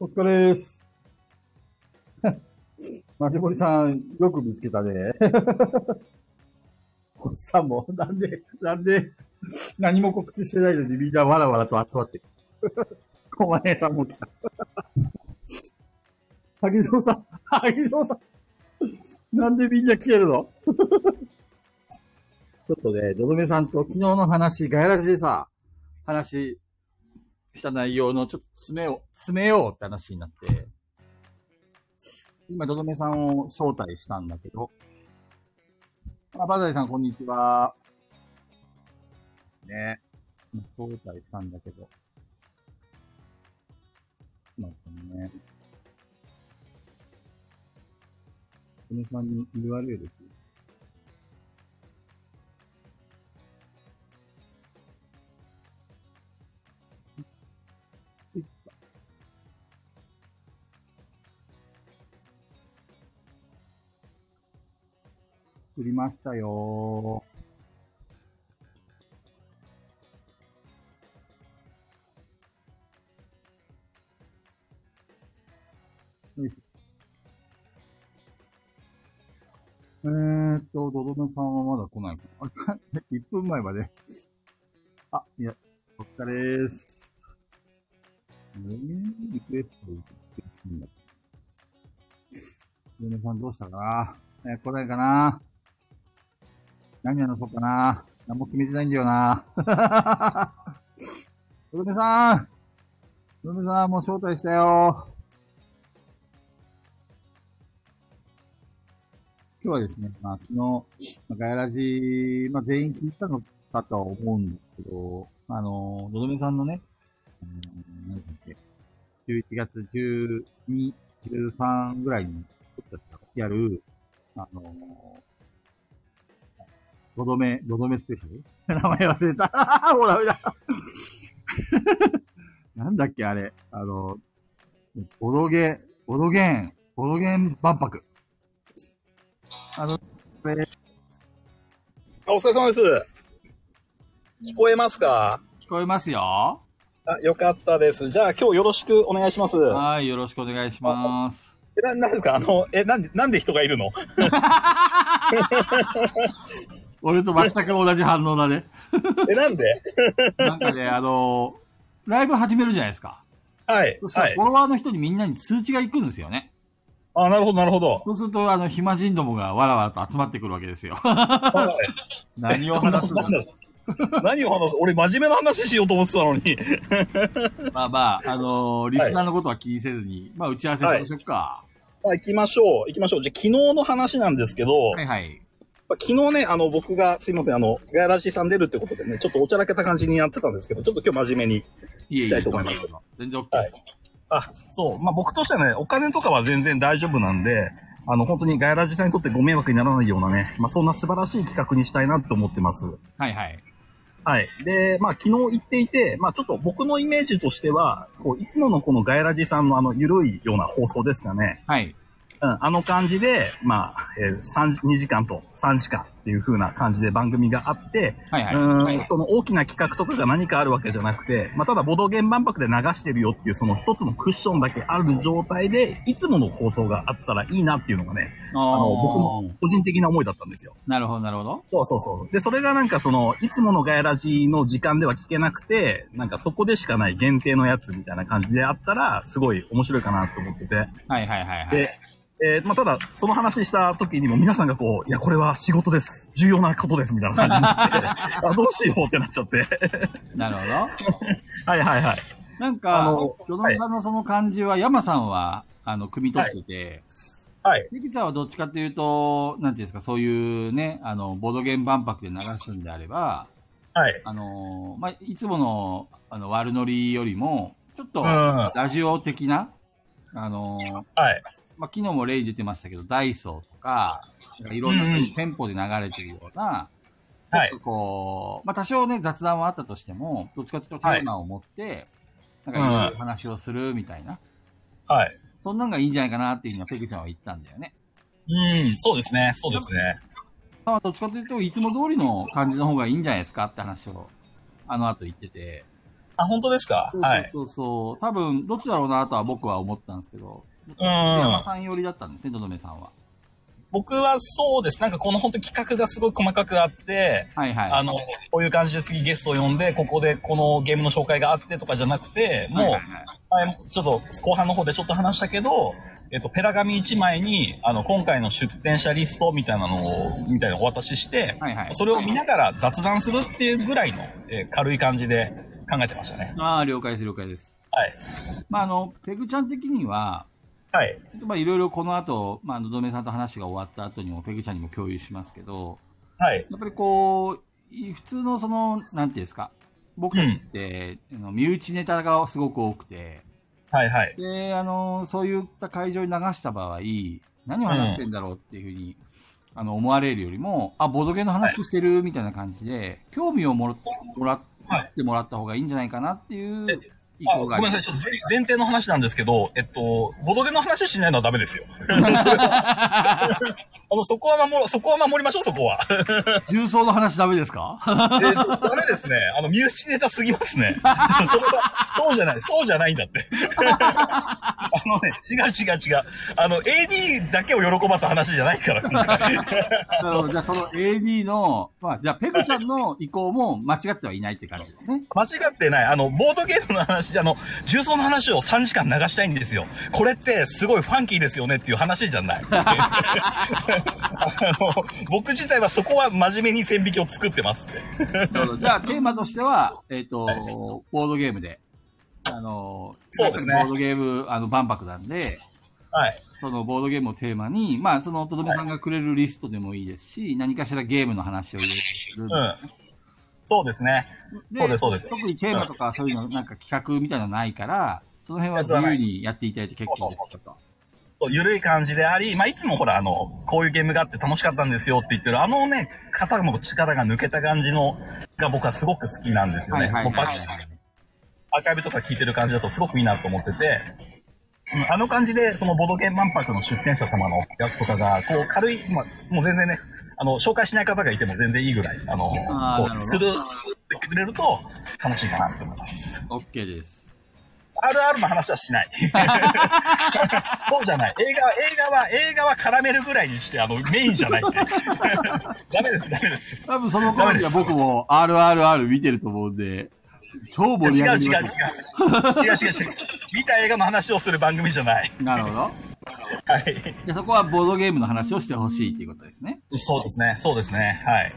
お疲れです。マジモリさん、よく見つけたね。おっさんも、なんで、なんで、何も告知してないのにみんなわらわらと集まってくる。小前さんも来た。萩蔵さん、萩蔵さん。なんでみんな来てるの？ちょっとね、ドドメさんと昨日の話、ガヤラジでさ、話した内容のちょっと詰めよう、詰めようって話になって、今、ドドメさんを招待したんだけど、あ、バザイさん、こんにちは。ね。招待したんだけど。待ってね。ドドメさんに URL 作りましたよよいしょ。えーっと、ドドメさんはまだ来ないかな。あ ?1 分前まで。あ、いや、お疲れーす。えー、リクエスト、リクエストになったドドメさんどうしたかな？えー、来ないかな？何話そうかな。何も決めてないんだよな。ドドメさん。ドドメさん、もう招待したよ。今日はですね、まあ、昨日、ガヤラジ、まあ、全員聞いたのかとは思うんですけど、あの、のどめさんのね、あの何だっけ、11月12、13ぐらいに撮っちゃった、やる、あの、のどめ、のどめスペシャル？名前忘れた。もうダメだ。なんだっけ、あれ？あの、ボドゲ、ボドゲン、ボドゲン万博。あの、これ、あ、お疲れ様です。聞こえますか？聞こえますよ。あ、よかったです。じゃあ今日よろしくお願いします。え、はい、よろしくお願いします。な、なんですか？あの、え、なんで、なんで人がいるの？俺と全く同じ反応だね。え、なんで？なんかね、あのライブ始めるじゃないですか。はいそ。したはいらフォ。ロワーの人にみんなに通知が行くんですよね。あ、なるほど、なるほど。そうすると、あの、暇人どもがわらわらと集まってくるわけですよ。はい 何を話すんだそんな何を話す？俺真面目な話しようと思ってたのに。まあまあ、あのーリスナーのことは気にせずに、まあ、打ち合わせしましょうか。まあ、行きましょう。行きましょう。じゃあ昨日の話なんですけど、はいはい。まあ昨日ね、あの、僕が、すいません、あの、ガヤラジさん出るってことでね、ちょっとおちゃらけた感じにやってたんですけど、ちょっと今日真面目に。いきたいと思います全然 OK。はいあ、そう。まあ、僕としてはね、お金とかは全然大丈夫なんで、あの、本当にガヤラジさんにとってご迷惑にならないようなね、まあ、そんな素晴らしい企画にしたいなって思ってます。はいはい。はい。で、まあ、昨日言っていて、まあ、ちょっと僕のイメージとしては、こう、いつものこのガヤラジさんのあの、ゆるいような放送ですかね。はい。うん、あの感じで、まあ、えー、3時、2時間と3時間っていう風な感じで番組があって、はいはい。うんはいその大きな企画とかが何かあるわけじゃなくて、まあ、ただボドゲン万博で流してるよっていうその一つのクッションだけある状態で、いつもの放送があったらいいなっていうのがね、ああの、僕のの個人的な思いだったんですよ。なるほど、なるほど。そうそうそう。で、それがなんかその、いつものガヤラジの時間では聞けなくて、なんかそこでしかない限定のやつみたいな感じであったら、すごい面白いかなと思ってて。はいはいはいはい。で、えーまあ、ただ、その話した時にも皆さんがこう、いや、これは仕事です。重要なことです。みたいな感じになって、あどうしようってなっちゃって。なるほど。はいはいはい。なんか、あのドドンさんのその感じは、山さんは、あの、汲み取ってて、はい。ゆきちゃんはどっちかっていうと、なんていうんですか、そういうね、あの、ボードゲーム万博で流すんであれば、はい。あの、まあ、いつもの、あの、悪ノリよりも、ちょっと、うんラジオ的な、あの、はい。まあ、昨日も例出てましたけど、ダイソーとか、なんかいろんなうんうん店舗で流れてるような、はいちょっとこう、まあ、多少ね、雑談はあったとしても、どっちかというとテーマを持って、なんか話をするみたいな、はい。そんなんがいいんじゃないかなっていうのはペグちゃんは言ったんだよね。うん、そうですね。そうですね。さんはどっちかというと、いつも通りの感じの方がいいんじゃないですかって話を、あの後言ってて。あ、本当ですか？はい。そうそう多分、どっちだろうなとは僕は思ったんですけど、うん山さん寄りだったんですね、どどめさんは。僕はそうです。なんかこの本当企画がすごい細かくあって、はいはい。あの、こういう感じで次ゲストを呼んで、ここでこのゲームの紹介があってとかじゃなくて、もう、はいはいはいはいちょっと後半の方でちょっと話したけど、えっと、ペラ紙1枚に、あの、今回の出展者リストみたいなのを、みたいなのをお渡しして、はいはいそれを見ながら雑談するっていうぐらいの、えー軽い感じで考えてましたね。ああ、了解です、了解です。はい。まあ、あの、ペグちゃん的には、はい。まあ、いろいろこの後、まあ、のどめさんと話が終わった後にも、ペグちゃんにも共有しますけど、はい。やっぱりこう、い普通のその、なんていうんですか、僕たちって、あの身内ネタがすごく多くて、はいはい。で、あの、そういった会場に流した場合、何を話してんだろうっていうふうに、あの、思われるよりも、あ、ボドゲの話してるみたいな感じで、興味をもらもらってもらった方がいいんじゃないかなっていう意あ。ごめんなさい、ちょっと前前提の話なんですけど、えっと、ボドゲの話しないのはダメですよ。あの、そこは守ろ、そこは守りましょう、そこは。重曹の話ダメですか？えーとダメですね。あの、身内ネタすぎますね。そそうじゃない、そうじゃないんだって。あのね、違う違う違う。あの、AD だけを喜ばす話じゃないから、今回。なるほど。じゃあその AD の、まあ、じゃあペグちゃんの意向も間違ってはいないって感じですね。間違ってない。あの、ボードゲームの話、あの、重曹の話を3時間流したいんですよ。これってすごいファンキーですよねっていう話じゃない。あの、僕自体はそこは真面目に線引きを作ってます。じゃあテーマとしては、えっ、と、ボードゲームで、あの、そうですねボードゲーム、あの、万博なんで、はい。そのボードゲームをテーマに、まあ、その、とどめさんがくれるリストでもいいですし、何かしらゲームの話を入れる。うん。そうですね。そうですそうです特にテーマとかそういうの、なんか企画みたいなのないから、その辺は自由にやっていただいて結構ですとか。そうゆるい感じであり、まあ、いつもほら、あの、こういうゲームがあって楽しかったんですよって言ってる、あのね、肩の力が抜けた感じの、が僕はすごく好きなんですよね。はいはいはいはい。アーカイブとか聞いてる感じだとすごくいいなと思ってて、うんあの感じで、そのボドゲ万博の出展者様のやつとかが、こう軽い、まあ、もう全然ね、あの、紹介しない方がいても全然いいぐらい、あの、こう、あーなるほどする、ってくれると楽しいかなと思います。OK です。RR の話はしない。そうじゃない。映画は、映画は、映画は絡めるぐらいにして、あの、メインじゃないって。ダメです、ダメです。多分その頃には僕も RRR 見てると思うんで、超盛り違う違う違う。違う上がります。違う違う。見た映画の話をする番組じゃない。なるほど。はい。でそこはボードゲームの話をしてほしいっていうことですね。そうですね、そうですね。はい。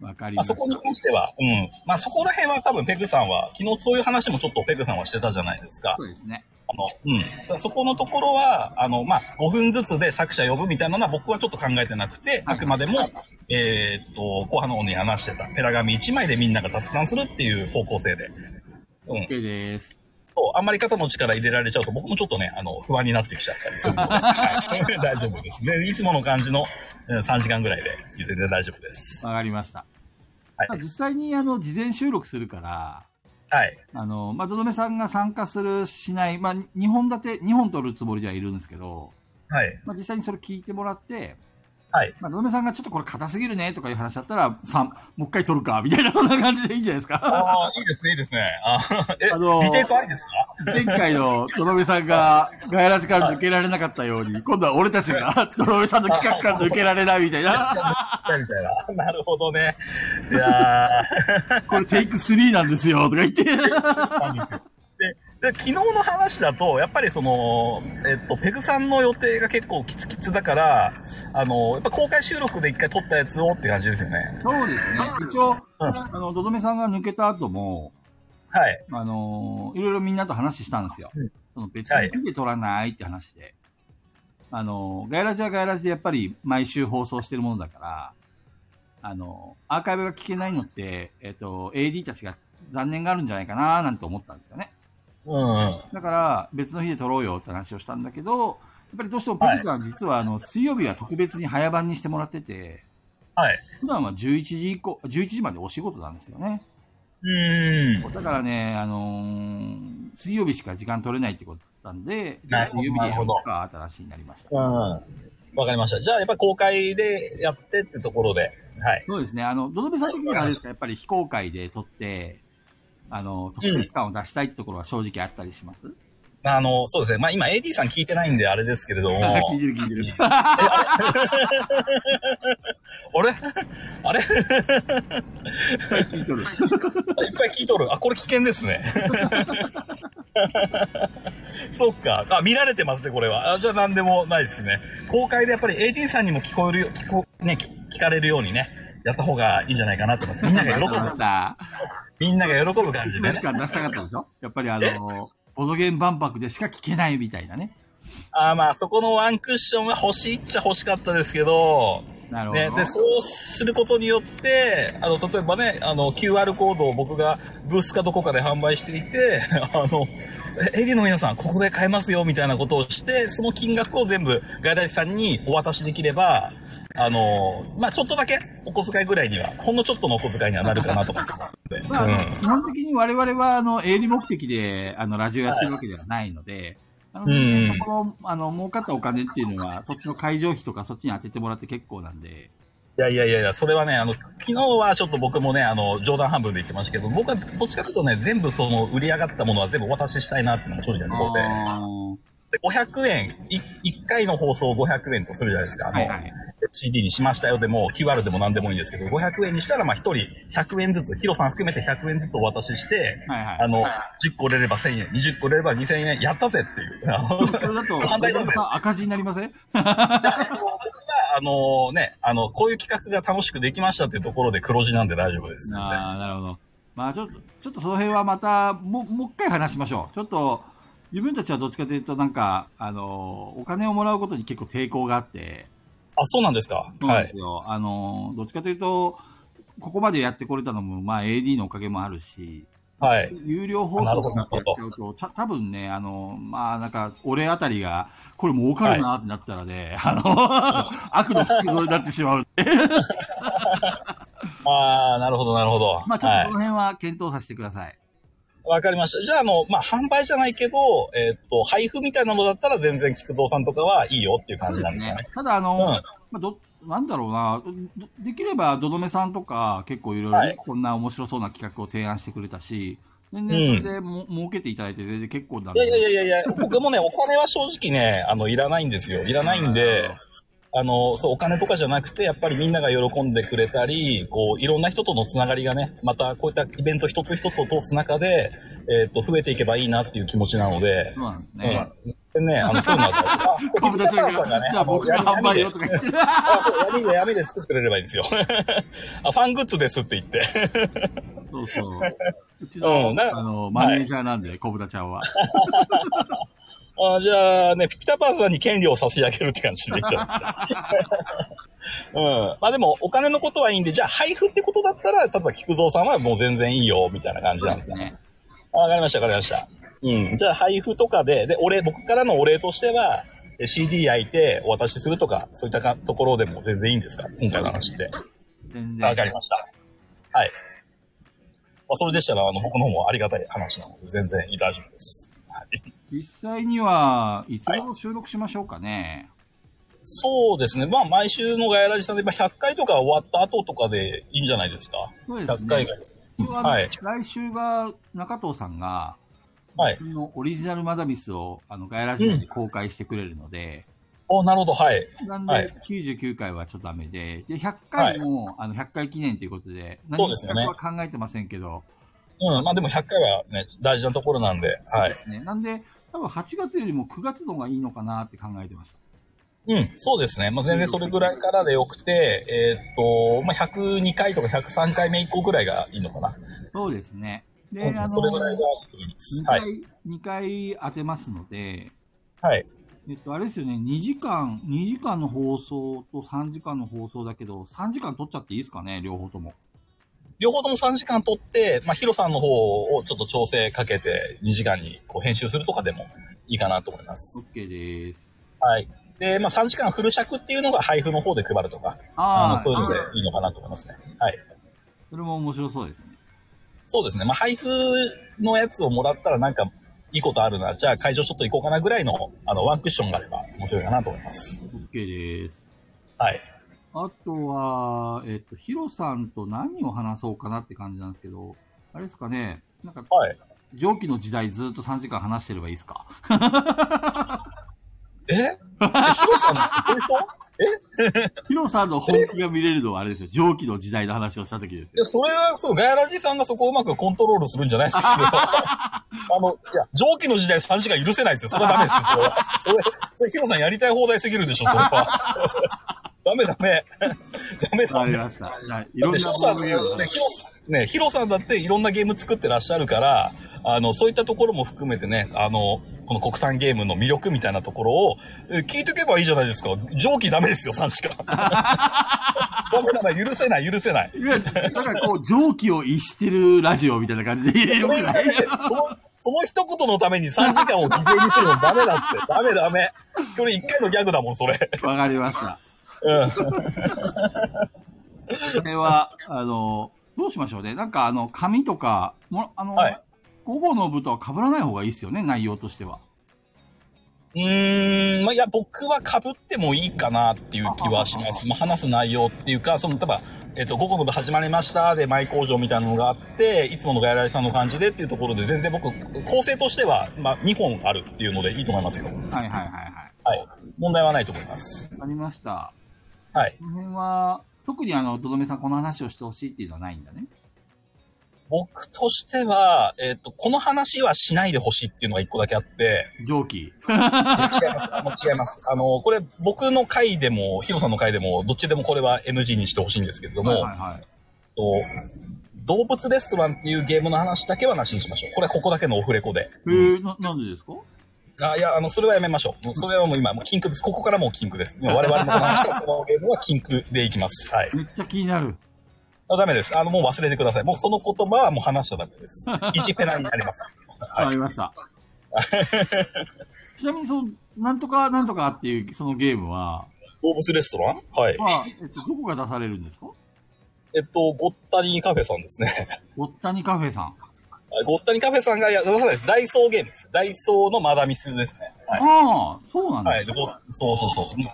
まあ、わかりました。そこに関しては、うん。まあ、そこら辺は多分ペグさんは、昨日そういう話もちょっとペグさんはしてたじゃないですか。そうですね。あの、うん。そこのところは、あの、まあ、5分ずつで作者呼ぶみたいなのは僕はちょっと考えてなくて、はいあくまでも、えーっと、後半の方に話してた、ペラ紙1枚でみんなが雑談するっていう方向性で。うん。OK です。そうあんまり肩の力入れられちゃうと僕もちょっとね、あの、不安になってきちゃったりするので、はい 大丈夫です。で、いつもの感じのうん3時間ぐらいで全然大丈夫です。わかりました。はいまあ、実際にあの、事前収録するから、はい。あの、まあ、どどめさんが参加する、しない、まあ、2本立て、2本取るつもりではいるんですけど、はい。まあ、実際にそれ聞いてもらって、はい。まあ、どどめさんがちょっとこれ硬すぎるねとかいう話だったら、さん、もう一回取るか、みたいなそんな感じでいいんじゃないですか。ああ、いいですね、いいですね。あえ、あのーリテイクありですか？前回のどどめさんがガヤラジから抜けられなかったように、今度は俺たちがどどめさんの企画から抜けられないみたいな。みたいな。なるほどね。いやこれテイク3なんですよ、とか言って。ーでで昨日の話だと、やっぱりその、えっと、ペグさんの予定が結構キツキツだから、あの、やっぱ公開収録で一回撮ったやつをって感じですよね。そうですね。一応、うんあの、どどめさんが抜けた後も、はい。あのいろいろみんなと話したんですよ。うんその別にで撮らないって話で。あのガイラジはガイラジでやっぱり毎週放送してるものだから、あのアーカイブが聞けないのって、えっ、と、AD たちが残念があるんじゃないかななんて思ったんですよね。うんうん。だから、別の日で撮ろうよって話をしたんだけど、やっぱりどうしてもペグちゃん、実はあの、水曜日は特別に早番にしてもらってて、はい。普段は11時以降、11時までお仕事なんですよね。うーん。だからね、あのー水曜日しか時間取れないってことだったんで、じゃあなるほど水曜日でやろうかって話になりました。うん。わかりました。じゃあ、やっぱり公開でやってってところで、はい。そうですね。あの、ドドメさん的にはあれですか、やっぱり非公開で撮って、あの、特別感を出したいってところは正直あったりします、あの、そうですね。まあ今 AD さん聞いてないんであれですけれども。聞いてる聞いてる。あれ？あれ？いっ聞いとる。ぱい聞いとる。あ、これ危険ですね。そっか。あ、見られてますね、これは。あじゃあ何でもないですね。公開でやっぱり AD さんにも聞こえるよ、聞こ、ね、聞聞かれるようにね、やった方がいいんじゃないかなと思って。みんなが喜ぶ、た。みんなが喜ぶ感じでね。出したかったでしょやっぱりあの、ボドゲン万博でしか聞けないみたいなね。あーまあ、そこのワンクッションが欲しいっちゃ欲しかったですけど、なるほど。ね、で、そうすることによって、あの、例えばね、あの、QR コードを僕がブースかどこかで販売していて、あの、えエリの皆さん、ここで買えますよ、みたいなことをして、その金額を全部、外来さんにお渡しできれば、あの、まあ、ちょっとだけ、お小遣いぐらいには、ほんのちょっとのお小遣いにはなるかなと思って。まあ、うん。基本的に我々は、あの、営利目的で、あの、ラジオやってるわけではないので、あの、うんそこの、あの、儲かったお金っていうのは、そっちの会場費とかそっちに当ててもらって結構なんで、いやいやいやいや、それはね、あの、昨日はちょっと僕もね、あの、冗談半分で言ってましたけど、僕はどっちかというとね、全部その、売り上がったものは全部お渡ししたいなっていうのが正直なところで。あーで500円、い1回の放送500円とするじゃないですか。あの、はいはい。CD にしましたよでも、QR でも何でもいいんですけど、500円にしたら、まあ1人100円ずつ、ヒロさん含めて100円ずつお渡しして、はいはい。あの、10個売れれば1000円、20個売れれば2000円、やったぜっていう。あのそれだと、赤字になりません？あのね、あの、こういう企画が楽しくできましたっていうところで黒字なんで大丈夫です。ああ、なるほど。まあちょっと、ちょっとその辺はまた、もう、もう一回話しましょう。ちょっと、自分たちはどっちかというと、なんか、あの、お金をもらうことに結構抵抗があって、あ、そうなんですか？そうなんはい。ですよ。あの、どっちかというと、ここまでやってこれたのも、まあ AD のおかげもあるし、はい。有料放送とかやっちゃうと、た多分ね、あの、まあなんか、俺あたりが、これ儲かるなってなったらね、あの、悪の服装になってしまう。ああ、なるほど、なるほど。まあちょっはいとこの辺は検討させてください。わかりました。じゃあ、あの、まあ、販売じゃないけど、えーっと、配布みたいなのだったら全然菊蔵さんとかはいいよっていう感じなんですかね。ただ、あの、うんまあ、ど、なんだろうな、どできれば、どどめさんとか、結構いろいろはいこんな面白そうな企画を提案してくれたし、全然それでも、儲けていただいて全然結構なんいやい。やいやいや、僕もね、お金は正直ね、あの、いらないんですよ。いらないんで、あの、そう、お金とかじゃなくて、やっぱりみんなが喜んでくれたり、こう、いろんな人とのつながりがね、またこういったイベント一つ一つを通す中で、えーっと、増えていけばいいなっていう気持ちなので、そうなんですね。うん。でね、あの、そういうのは、あ小豚ちゃんが、さんがね、あ僕が販売よとか言って。あ、そう、闇で闇で作ってくれればいいんですよ。あ、ファングッズですって言って。そうそう。うちの、うんなあの、マネージャーなんで、小豚ちゃんは。あじゃあね、ピピタパンさんに権利を差し上げるって感じでいいんじゃないですか。うん。まあでも、お金のことはいいんで、じゃあ配布ってことだったら、例えば菊蔵さんはもう全然いいよ、みたいな感じなんですね。ですね。かりました、わかりました。うん。じゃあ配布とかで、で、お礼、僕からのお礼としては、え CD 焼いてお渡しするとか、そういったかところでも全然いいんですか？今回の話って。全わかり然。ました。はい。まあ、それでしたら、あの、僕の方もありがたい話なので、全然大丈夫です。はい。実際には、いつ頃収録しましょうかね？そうですね。まあ、毎週のガヤラジさんで、まあ、100回とか終わった後とかでいいんじゃないですか。そうですね100回が。はい来週が中藤さんが、はいのオリジナルマダミスをあのガイラジオで公開してくれるので、お、なるほど、はい。なんはいで99回はちょっとダメで、で100回も、あの100回記念ということで、そうですよね何かは考えてませんけど、うん。まあ、でも100回はね、大事なところなんで、はい。ね、なんで、多分8月よりも9月の方がいいのかなって考えてました。うん、そうですね。まあ、全然それぐらいからでよくて、えーっと、まあ、102回とか103回目以降ぐらいがいいのかな。そうですね。で、うんあの、それぐらいがいいです。2は回、い。二回当てますので、はい。えっと、あれですよね、2時間、2時間の放送と3時間の放送だけど、3時間取っちゃっていいですかね、両方とも。両方とも3時間取って、まあ、ヒロさんの方をちょっと調整かけて2時間にこう編集するとかでもいいかなと思います。OK です。はい。で、まあ、3時間フル尺っていうのが配布の方で配るとか、あの、そういうのでいいのかなと思いますね。はい。それも面白そうですね。そうですね。まあ、配布のやつをもらったらなんか、いいことあるな、じゃあ会場ちょっと行こうかなぐらいの、あの、ワンクッションがあれば面白いかなと思います。OK です。はい。あとは、えっと、ヒロさんと何を話そうかなって感じなんですけど、あれですかね、なんか、はい。蒸気の時代ずっと3時間話してればいい ですか？え？えヒロさんってそういう人ヒロさんの本気が見れるのはあれですよ。蒸気の時代の話をした時ですよ。いや、それは、そう、ガヤラジさんがそこをうまくコントロールするんじゃないですか、それはあの、いや、蒸気の時代3時間許せないですよ。それはダメですよ、それは。それ、それ、ヒロさんやりたい放題すぎるでしょ、それは。ダメダメ。ダメわダメ。かりました。はい。いろんなでヒロさん、ボードゲームをね、ヒロさん、ね、ヒロさんだっていろんなゲーム作ってらっしゃるから、あの、そういったところも含めてね、あの、この国産ゲームの魅力みたいなところを、え聞いておけばいいじゃないですか。蒸気ダメですよ、3時間。ダメダメ、許せない、許せない。いや、だからこう、蒸気を逸してるラジオみたいな感じで。その、その一言のために3時間を犠牲にするのダメだって。ダメダメ。これ一回のギャグだもん、それ。わかりました。うん。これは、あの、どうしましょうね。なんか、あの、紙とか、もあの、はい午後の部とは被らない方がいいですよね、内容としては。うーん、まあ、いや、僕は被ってもいいかなっていう気はします。まあ、話す内容っていうか、その、例えば、えっ、と、午後の部始まりましたで、前工場みたいなのがあって、いつものガヤライさんの感じでっていうところで、全然僕、構成としては、まあ、2本あるっていうのでいいと思いますよ。はいはいはいはい。はい。問題はないと思います。わかりました。はい。この辺は、特にあの、どどめさんこの話をしてほしいっていうのはないんだね。僕としては、えっ、と、この話はしないでほしいっていうのが一個だけあって、蒸気。違います。あの違います。あの、これ僕の回でも、ヒロさんの回でも、どっちでもこれは NG にしてほしいんですけれども、はいはいはい。と動物レストランっていうゲームの話だけはなしにしましょう。これはここだけのオフレコで。えー、な、なんでですか？あいや、あの、それはやめましょう。それはもう今、もう禁句です。ここからもう禁句です。もう我々の話したそのゲームは禁句でいきます。はい。めっちゃ気になる。あダメです。あの、もう忘れてください。もうその言葉はもう話しちゃダメです。1ペナになります。わ はい。かりました。ちなみに、その、なんとかなんとかっていう、そのゲームは、動物レストラン？はい。まあ、えっと、どこが出されるんですか？えっと、ゴッタニーカフェさんですね。ごったにカフェさん。はいゴッタニーカフェさんがや出さないです。ダイソーゲームです。ダイソーのマダミスですね。はい。ああ、そうなんだ。はい。そうそうそう。うん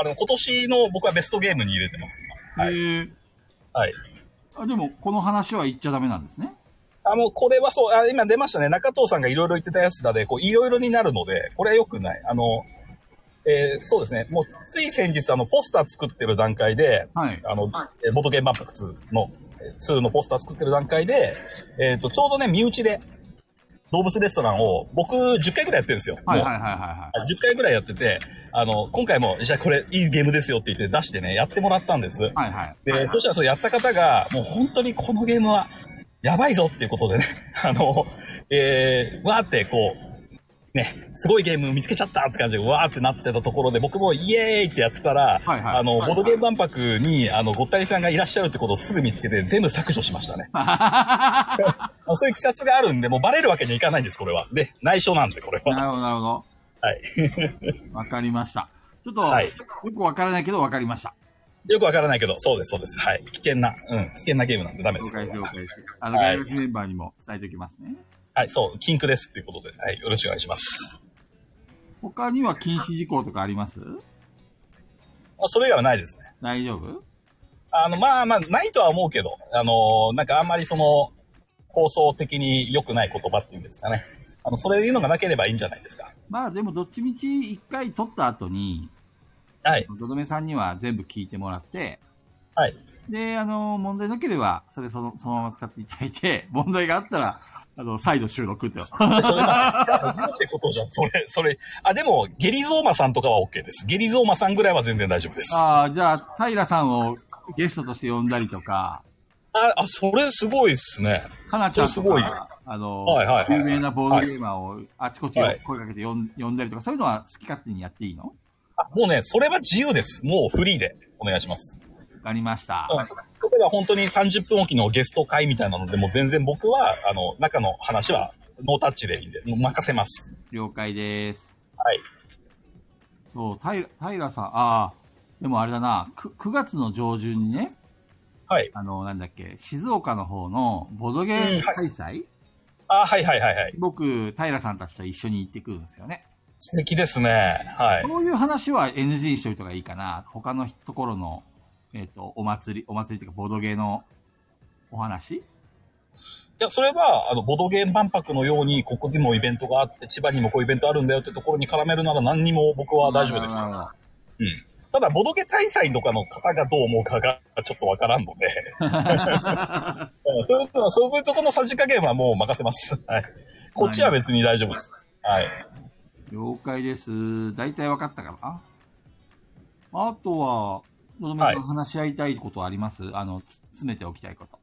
あの、今年の僕はベストゲームに入れてます、今。はい。はい。あでも、この話は言っちゃダメなんですね。あの、これはそう、あ今出ましたね。中藤さんがいろいろ言ってたやつだで、こう、いろいろになるので、これは良くない。あの、えーそうですね。もう、つい先日、あの、ポスター作ってる段階で、はい。あの、えーボードゲーム万博2の、えー2のポスター作ってる段階で、えっ、と、ちょうどね、身内で、動物レストランを、僕、10回ぐらいやってるんですよ。はいはいはいはいはい。10回ぐらいやってて、あの、今回も、じゃあこれいいゲームですよって言って出してね、やってもらったんです。はいはい。で、そしたらそうやった方が、もう本当にこのゲームは、やばいぞっていうことでね、あの、えー、わーってこう、ね、すごいゲーム見つけちゃったって感じで、わーってなってたところで、僕もイエーイってやってたら、はいはいあの、ボードゲーム万博に、あの、ごったりさんがいらっしゃるってことをすぐ見つけて、全部削除しましたね。そういう記冊があるんで、もうバレるわけにはいかないんです、これは。で、内緒なんで、これは。なるほど、なるほど。はい。わかりました。ちょっと、はいよくわからないけどわかりました。よくわからないけど、そうです、そうです。はい。危険な、うん、危険なゲームなんでダメです。了解了解。あの、はい外国メンバーにも伝えておきますね。はい、そう、禁句ですっていうことで、はい、よろしくお願いします。他には禁止事項とかあります？あそれ以外はないですね。大丈夫？あの、まあまあ、ないとは思うけど、あの、なんかあんまりその、放送的に良くない言葉っていうんですかね。あの、そういうのがなければいいんじゃないですか。まあでもどっちみち一回撮った後に、はい、どどめさんには全部聞いてもらって、はい。で、あの、問題なければ、それそのそのまま使っていただいて、問題があったら、あの、再度収録って。で それってことじゃん。それ、それ。あ、でも、ゲリゾーマさんとかは OK です。ゲリゾーマさんぐらいは全然大丈夫です。あ、ああ、じゃあ、平さんをゲストとして呼んだりとか、あ、それすごいっすね。かなちゃんとそれすごいか、あの、はいはいはい有名なボードゲーマーをあちこちはい声かけて呼ん呼んだりとか、そういうのは好き勝手にやっていいの？あもうね、それは自由です。もうフリーでお願いします。わかりました。うん例えば本当に30分おきのゲスト会みたいなので、もう全然僕は、あの、中の話はノータッチでいいんで、もう任せます。了解です。はい。そう、平、平さん、ああ、でもあれだな、9, 9月の上旬にね、はい。あの、なんだっけ、静岡の方のボドゲーム開催、あ、はいはいはいはい。僕、平さんたちと一緒に行ってくるんですよね。素敵ですね。はい。そういう話は NG にしといた方がいいかな。他のところの、えっ、と、お祭り、お祭りっていうか、ボードゲーのお話？いや、それは、あの、ボドゲ万博のように、ここにもイベントがあって、千葉にもこういうイベントあるんだよってところに絡めるなら何にも僕は大丈夫です。なるほどうん。ただ、ボドゲ大祭とかの方がどう思うかがちょっとわからんので、うんそういうとそういうところのさじ加減はもう任せます。はい。こっちは別に大丈夫です。はい。了解です。大体分かったかなあとは、のどめさんはい話し合いたいことはあります、あの、つ詰めておきたいこと。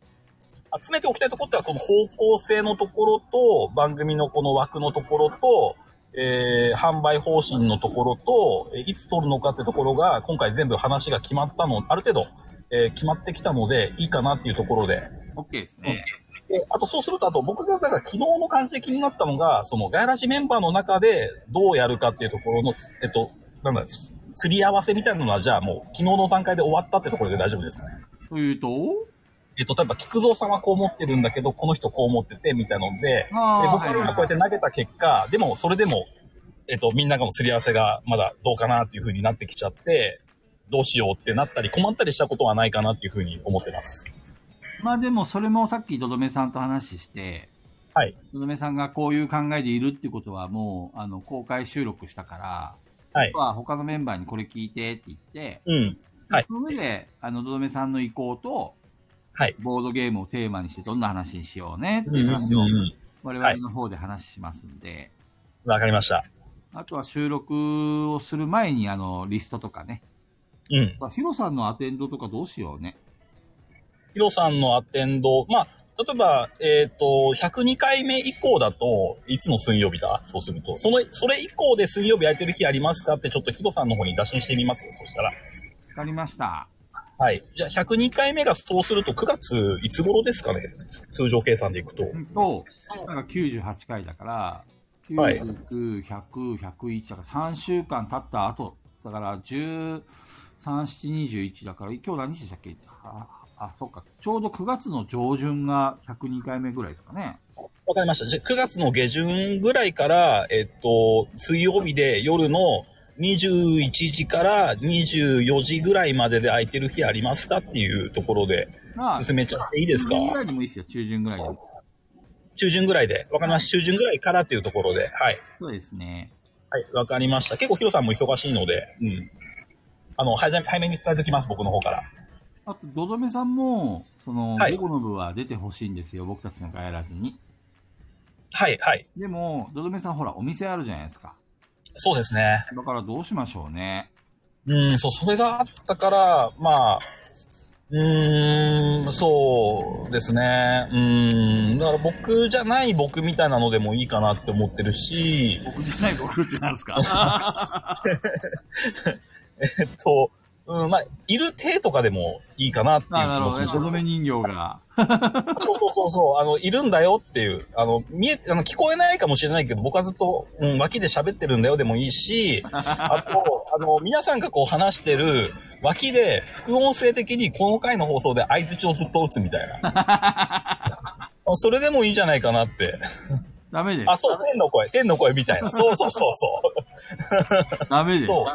集めておきたいところっては、この方向性のところと、番組のこの枠のところと、えー、販売方針のところと、えーいつ取るのかってところが、今回全部話が決まったの、ある程度、えー決まってきたので、いいかなっていうところで。OK ですね。で、あとそうすると、あと僕が、だから昨日の感じで気になったのが、そのガヤラジメンバーの中でどうやるかっていうところの、えっと、なんだ、すり合わせみたいなのは、じゃあもう昨日の段階で終わったってところで大丈夫ですかね。というと、えっと、例えば、菊蔵さんはこう思ってるんだけど、この人こう思ってて、みたいなので、で僕がはいはい今こうやって投げた結果、でも、それでも、えっと、みんながのすり合わせがまだどうかなっていう風になってきちゃって、どうしようってなったり、困ったりしたことはないかなっていう風に思ってます。まあでもそれもさっきどどめさんと話して、はい。どどめさんがこういう考えでいるっていうことはもう、あの、公開収録したから、はいは他のメンバーにこれ聞いてって言って、うん。はいその上で、あの、どどめさんの意向と、はい。ボードゲームをテーマにしてどんな話にしようねっていう話を。我々の方で話しますんで、わかりました。あとは収録をする前にあの、リストとかね。うん。ヒロさんのアテンドとかどうしようね。ヒロさんのアテンド、まあ、例えば、えっ、と、102回目以降だと、いつの水曜日だ？そうすると。その、それ以降で水曜日空いてる日ありますか？ってちょっとヒロさんの方に打診してみますよ。そしたら。わかりました。はい。じゃあ、102回目がそうすると9月いつ頃ですかね？通常計算でいくと。うんと、なんか98回だから、はい99、100、101だから3週間経った後、だから13、7、21だから、今日何日でしたっけ？あ、あ、そっか。ちょうど9月の上旬が102回目ぐらいですかね。わかりました。じゃあ、9月の下旬ぐらいから、えっと、水曜日で夜の21時から24時ぐらいまでで空いてる日ありますかっていうところでまあ、進めちゃっていいですか？中旬ぐらいでもいいですよ、中旬ぐらいでも。中旬ぐらいで。わかりました。中旬ぐらいからっていうところで。はい。そうですね。はい。わかりました。結構ヒロさんも忙しいので、うん。あの、早め早めに伝えておきます、僕の方から。あと、どどめさんも、その、はい午後の部は出てほしいんですよ、僕たちのガヤらずに。はい、はい。でも、どどめさんほら、お店あるじゃないですか。そうですね。だからどうしましょうね。うん、そう、それがあったから、まあ、うーん、そうですね。うん、だから僕じゃない僕みたいなのでもいいかなって思ってるし、僕じゃない僕ってなんですか？えっと、うん、まあ、いる体とかでもいいかなっていうあ、なるほどね。人形が。そうそうそうそう、あの、いるんだよっていう、あの、見え、あの、聞こえないかもしれないけど、僕はずっと、うん、脇で喋ってるんだよでもいいし、あと、あの、皆さんがこう話してる脇で、副音声的にこの回の放送で相槌をずっと打つみたいな。あ それでもいいんじゃないかなって。ダメですあ、。そう、天の声、天の声みたいな。そうそうそうそダメでう。す。そう。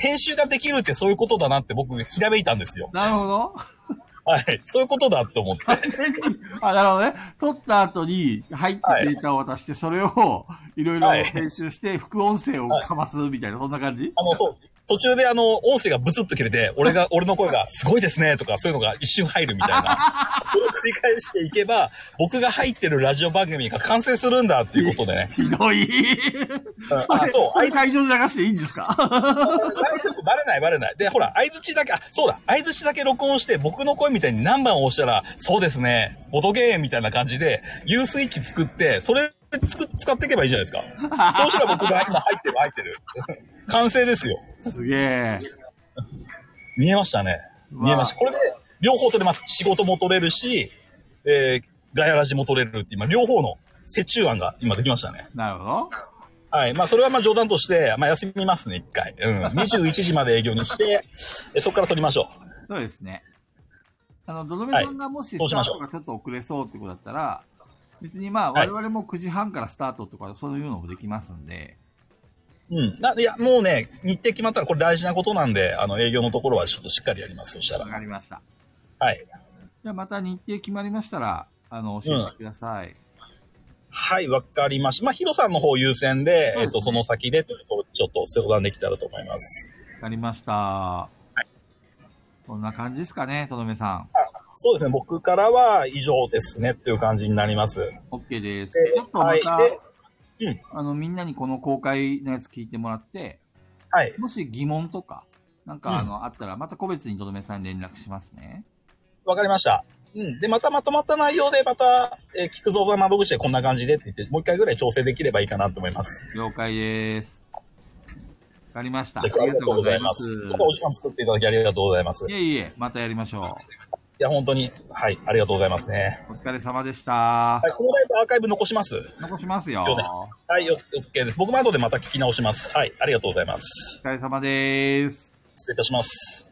編集ができるってそういうことだなって僕、ひらめいたんですよ。なるほど。はい。そういうことだって思って。あ、なるほどね。撮った後に入ったデータを渡して、それをいろいろはい編集して、副音声をかますみたいな、そんな感じ？あの、そう。途中であの、音声がブツッと切れて、俺が、俺の声が、すごいですね、とか、そういうのが一瞬入るみたいな。それを繰り返していけば、僕が入ってるラジオ番組が完成するんだっていうことでね。ひどい。うんあ、そう。あい会場で流していいんですか？大丈夫、バレないバレない。で、ほら、相槌だけ、あ、そうだ、相槌だけ録音して、僕の声みたいに何番押したら、そうですね、ボドゲーみたいな感じで、U スイッチ作って、それつく使っていけばいいじゃないですか。そうしたら僕が今入ってる、入ってる。完成ですよ。すげえ。見えましたね。見えました。これで、両方取れます。仕事も取れるし、えー、ガヤラジも取れるって今、両方の折衷案が今できましたね。なるほど。はい。まあ、それはまあ冗談として、まあ、休みますね、一回。うん。21時まで営業にして、えそこから取りましょう。そうですね。あの、どどめさんがもしスタートがちょっと遅れそうってことだったら、別にまあ、はい我々も9時半からスタートとか、そういうのもできますんで、うん。ないや、もうね、日程決まったらこれ大事なことなんで、あの、営業のところはちょっとしっかりやります。そしたわら。かりました。はい。じゃあまた日程決まりましたら、あの、教えてください。はい、わかりました。まあ、ヒロさんの方優先で、ですねえっと、その先で、ちょっと相談できたらと思います。わかりました。こんな感じですかね、とどめさん。そうですね、僕からは以上ですねっていう感じになります。OK です。でちょっとまた、はいでうんあの、みんなにこの公開のやつ聞いてもらって、はい。もし疑問とか、なんかあの、あったら、また個別にとどめさんに連絡しますね。わかりました。うん。で、またまとまった内容で、また、えー菊蔵さん窓口でこんな感じでって言って、もう一回ぐらい調整できればいいかなと思います。了解です。わかりました。あでりがとうございます。またお時間作っていただきありがとうございます。いいえいえ、またやりましょや、本当に、はい、ありがとうございますね。う。お疲れ様でした。はい、このライブアーカイブ残します？残しますよ。よねはい、よ OK です。僕も後でまた聞き直します。はい、ありがとうございます。お疲れ様です。失礼いたします。